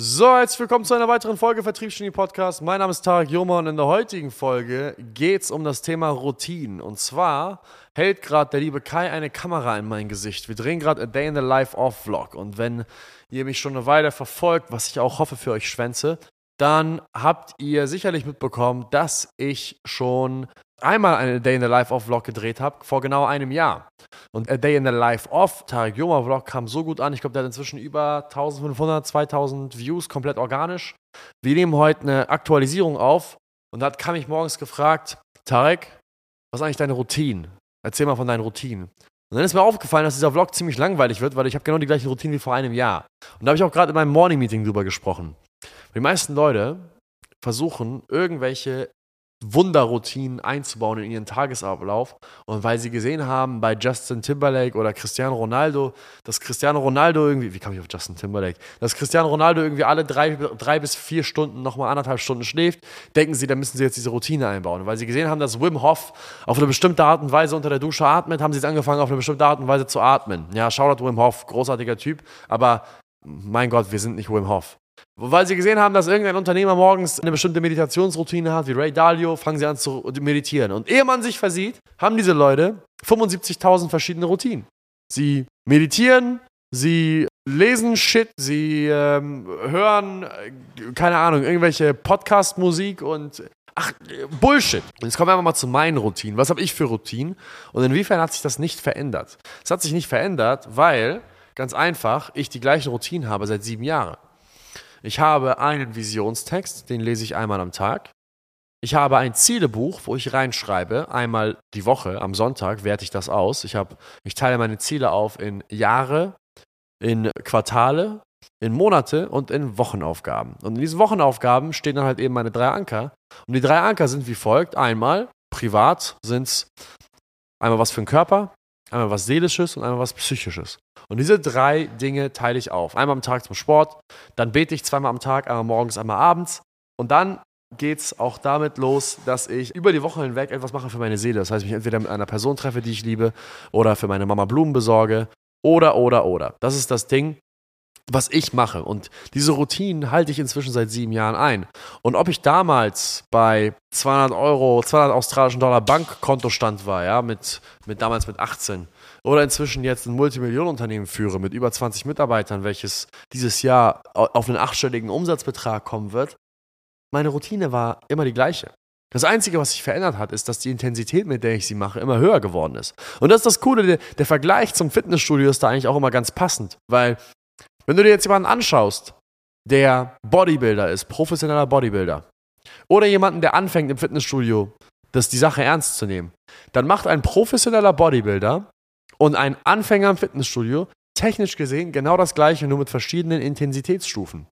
So, herzlich willkommen zu einer weiteren Folge Vertriebsgenie Podcast. Mein Name ist Tarek Joma und in der heutigen Folge geht es um das Thema Routinen. Und zwar hält gerade der liebe Kai eine Kamera in mein Gesicht. Wir drehen gerade A Day in the Life Off Vlog. Und wenn ihr mich schon eine Weile verfolgt, was ich auch hoffe für euch schwänze, dann habt ihr sicherlich mitbekommen, dass ich schon einmal eine Day in the Life of Vlog gedreht habe, vor genau einem Jahr. Und A Day in the Life of Tarek Yoma Vlog kam so gut an. Ich glaube, der hat inzwischen über 1500, 2000 Views, komplett organisch. Wir nehmen heute eine Aktualisierung auf und da kam ich morgens gefragt, Tarek, was ist eigentlich deine Routine? Erzähl mal von deinen Routinen. Und dann ist mir aufgefallen, dass dieser Vlog ziemlich langweilig wird, weil ich habe genau die gleiche Routine wie vor einem Jahr. Und da habe ich auch gerade in meinem Morning Meeting drüber gesprochen. Die meisten Leute versuchen, irgendwelche Wunderroutinen einzubauen in ihren Tagesablauf. Und weil sie gesehen haben bei Justin Timberlake oder Cristiano Ronaldo, dass Cristiano Ronaldo irgendwie, wie kam ich auf Justin Timberlake, dass Cristiano Ronaldo irgendwie alle drei, drei bis vier Stunden nochmal anderthalb Stunden schläft, denken sie, da müssen sie jetzt diese Routine einbauen. Und weil sie gesehen haben, dass Wim Hof auf eine bestimmte Art und Weise unter der Dusche atmet, haben sie jetzt angefangen, auf eine bestimmte Art und Weise zu atmen. Ja, Shoutout Wim Hof, großartiger Typ, aber mein Gott, wir sind nicht Wim Hof. Weil sie gesehen haben, dass irgendein Unternehmer morgens eine bestimmte Meditationsroutine hat, wie Ray Dalio, fangen sie an zu meditieren. Und ehe man sich versieht, haben diese Leute 75.000 verschiedene Routinen. Sie meditieren, sie lesen Shit, sie ähm, hören, äh, keine Ahnung, irgendwelche Podcast-Musik und ach, Bullshit. Und jetzt kommen wir einfach mal zu meinen Routinen. Was habe ich für Routinen und inwiefern hat sich das nicht verändert? Es hat sich nicht verändert, weil, ganz einfach, ich die gleichen Routinen habe seit sieben Jahren. Ich habe einen Visionstext, den lese ich einmal am Tag. Ich habe ein Zielebuch, wo ich reinschreibe, einmal die Woche, am Sonntag werte ich das aus. Ich, habe, ich teile meine Ziele auf in Jahre, in Quartale, in Monate und in Wochenaufgaben. Und in diesen Wochenaufgaben stehen dann halt eben meine drei Anker. Und die drei Anker sind wie folgt. Einmal, privat sind es einmal was für den Körper, einmal was Seelisches und einmal was Psychisches. Und diese drei Dinge teile ich auf. Einmal am Tag zum Sport, dann bete ich zweimal am Tag, einmal morgens, einmal abends. Und dann geht es auch damit los, dass ich über die Woche hinweg etwas mache für meine Seele. Das heißt, ich mich entweder mit einer Person treffe, die ich liebe, oder für meine Mama Blumen besorge, oder, oder, oder. Das ist das Ding, was ich mache. Und diese Routinen halte ich inzwischen seit sieben Jahren ein. Und ob ich damals bei 200 Euro, 200 australischen Dollar Bankkontostand war, ja, mit, mit damals mit 18, oder inzwischen jetzt ein Multimillionenunternehmen führe mit über 20 Mitarbeitern, welches dieses Jahr auf einen achtstelligen Umsatzbetrag kommen wird, meine Routine war immer die gleiche. Das Einzige, was sich verändert hat, ist, dass die Intensität, mit der ich sie mache, immer höher geworden ist. Und das ist das Coole, der, der Vergleich zum Fitnessstudio ist da eigentlich auch immer ganz passend, weil wenn du dir jetzt jemanden anschaust, der Bodybuilder ist, professioneller Bodybuilder, oder jemanden, der anfängt im Fitnessstudio, das die Sache ernst zu nehmen, dann macht ein professioneller Bodybuilder und ein Anfänger im Fitnessstudio technisch gesehen genau das gleiche, nur mit verschiedenen Intensitätsstufen.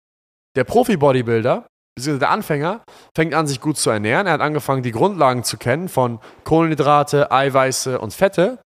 Der Profi-Bodybuilder, beziehungsweise der Anfänger, fängt an, sich gut zu ernähren. Er hat angefangen, die Grundlagen zu kennen von Kohlenhydrate, Eiweiße und Fette.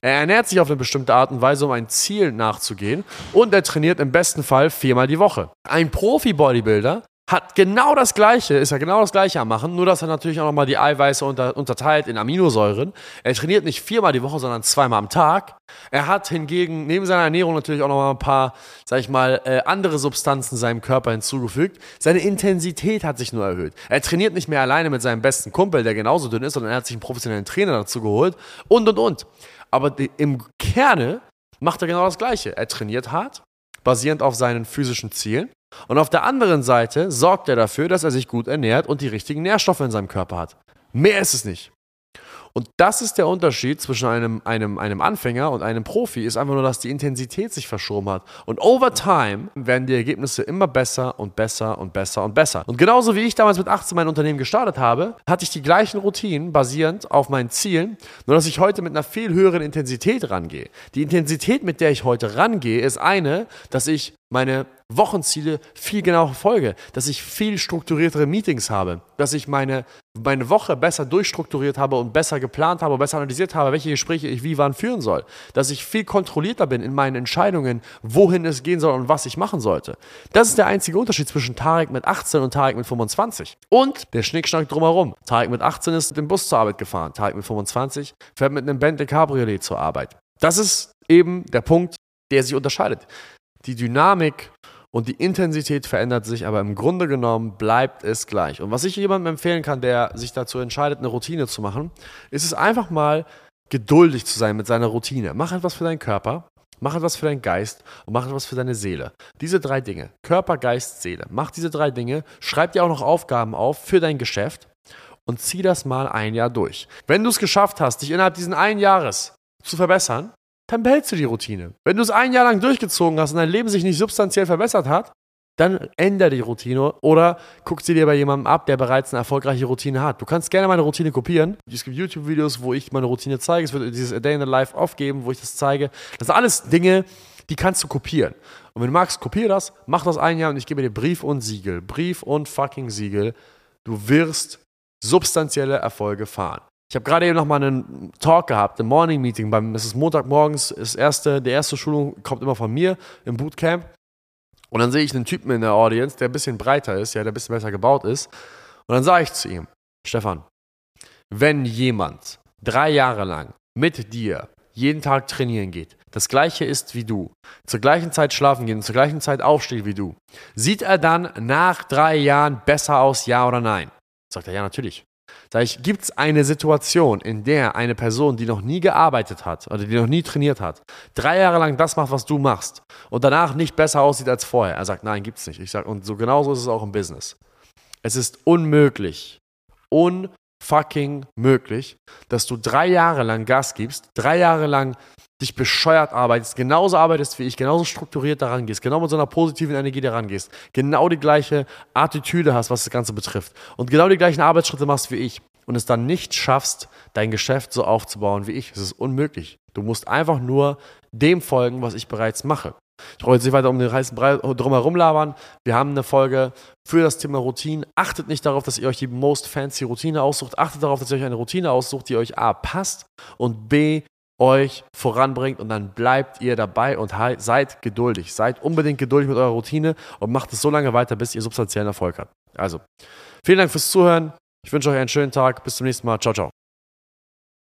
Er ernährt sich auf eine bestimmte Art und Weise, um ein Ziel nachzugehen. Und er trainiert im besten Fall viermal die Woche. Ein Profi-Bodybuilder hat genau das Gleiche, ist ja genau das Gleiche am Machen, nur dass er natürlich auch nochmal die Eiweiße unter, unterteilt in Aminosäuren. Er trainiert nicht viermal die Woche, sondern zweimal am Tag. Er hat hingegen neben seiner Ernährung natürlich auch nochmal ein paar, sag ich mal, äh, andere Substanzen seinem Körper hinzugefügt. Seine Intensität hat sich nur erhöht. Er trainiert nicht mehr alleine mit seinem besten Kumpel, der genauso dünn ist, sondern er hat sich einen professionellen Trainer dazu geholt und und und. Aber die, im Kerne macht er genau das Gleiche. Er trainiert hart, basierend auf seinen physischen Zielen. Und auf der anderen Seite sorgt er dafür, dass er sich gut ernährt und die richtigen Nährstoffe in seinem Körper hat. Mehr ist es nicht. Und das ist der Unterschied zwischen einem, einem, einem Anfänger und einem Profi, ist einfach nur, dass die Intensität sich verschoben hat. Und over time werden die Ergebnisse immer besser und besser und besser und besser. Und genauso wie ich damals mit 18 mein Unternehmen gestartet habe, hatte ich die gleichen Routinen basierend auf meinen Zielen, nur dass ich heute mit einer viel höheren Intensität rangehe. Die Intensität, mit der ich heute rangehe, ist eine, dass ich meine Wochenziele viel genauer verfolge, dass ich viel strukturiertere Meetings habe, dass ich meine, meine Woche besser durchstrukturiert habe und besser geplant habe, besser analysiert habe, welche Gespräche ich wie wann führen soll, dass ich viel kontrollierter bin in meinen Entscheidungen, wohin es gehen soll und was ich machen sollte. Das ist der einzige Unterschied zwischen Tarek mit 18 und Tarek mit 25. Und der Schnickschnack drumherum. Tarek mit 18 ist mit dem Bus zur Arbeit gefahren, Tarek mit 25 fährt mit einem Bentley Cabriolet zur Arbeit. Das ist eben der Punkt, der sich unterscheidet. Die Dynamik und die Intensität verändert sich, aber im Grunde genommen bleibt es gleich. Und was ich jemandem empfehlen kann, der sich dazu entscheidet, eine Routine zu machen, ist es einfach mal geduldig zu sein mit seiner Routine. Mach etwas für deinen Körper, mach etwas für deinen Geist und mach etwas für deine Seele. Diese drei Dinge, Körper, Geist, Seele. Mach diese drei Dinge, schreib dir auch noch Aufgaben auf für dein Geschäft und zieh das mal ein Jahr durch. Wenn du es geschafft hast, dich innerhalb diesen einen Jahres zu verbessern, dann behältst du die Routine. Wenn du es ein Jahr lang durchgezogen hast und dein Leben sich nicht substanziell verbessert hat, dann ändere die Routine oder guck sie dir bei jemandem ab, der bereits eine erfolgreiche Routine hat. Du kannst gerne meine Routine kopieren. Es gibt YouTube-Videos, wo ich meine Routine zeige. Es wird dieses A Day in the Life aufgeben, wo ich das zeige. Das sind alles Dinge, die kannst du kopieren. Und wenn du magst, kopier das, mach das ein Jahr und ich gebe dir Brief und Siegel. Brief und fucking Siegel. Du wirst substanzielle Erfolge fahren. Ich habe gerade eben noch mal einen Talk gehabt, ein Morning Meeting. Beim, es ist Montagmorgens, das erste, die erste Schulung kommt immer von mir im Bootcamp. Und dann sehe ich einen Typen in der Audience, der ein bisschen breiter ist, ja, der ein bisschen besser gebaut ist. Und dann sage ich zu ihm, Stefan, wenn jemand drei Jahre lang mit dir jeden Tag trainieren geht, das gleiche ist wie du, zur gleichen Zeit schlafen geht und zur gleichen Zeit aufsteht wie du, sieht er dann nach drei Jahren besser aus, ja oder nein? Sagt er, ja, natürlich. Sag ich, gibt es eine Situation, in der eine Person, die noch nie gearbeitet hat oder die noch nie trainiert hat, drei Jahre lang das macht, was du machst und danach nicht besser aussieht als vorher? Er sagt, nein, gibt es nicht. Ich sage, und so genauso ist es auch im Business. Es ist unmöglich, unfucking möglich, dass du drei Jahre lang Gas gibst, drei Jahre lang dich bescheuert arbeitest, genauso arbeitest wie ich, genauso strukturiert daran gehst, genau mit so einer positiven Energie daran gehst, genau die gleiche Attitüde hast, was das Ganze betrifft und genau die gleichen Arbeitsschritte machst wie ich und es dann nicht schaffst, dein Geschäft so aufzubauen wie ich. Das ist unmöglich. Du musst einfach nur dem folgen, was ich bereits mache. Ich brauche jetzt nicht weiter um den heißen Brei drumherum labern. Wir haben eine Folge für das Thema Routine. Achtet nicht darauf, dass ihr euch die most fancy Routine aussucht. Achtet darauf, dass ihr euch eine Routine aussucht, die euch A passt und B euch voranbringt und dann bleibt ihr dabei und seid geduldig. Seid unbedingt geduldig mit eurer Routine und macht es so lange weiter, bis ihr substanziellen Erfolg habt. Also, vielen Dank fürs Zuhören. Ich wünsche euch einen schönen Tag. Bis zum nächsten Mal. Ciao, ciao.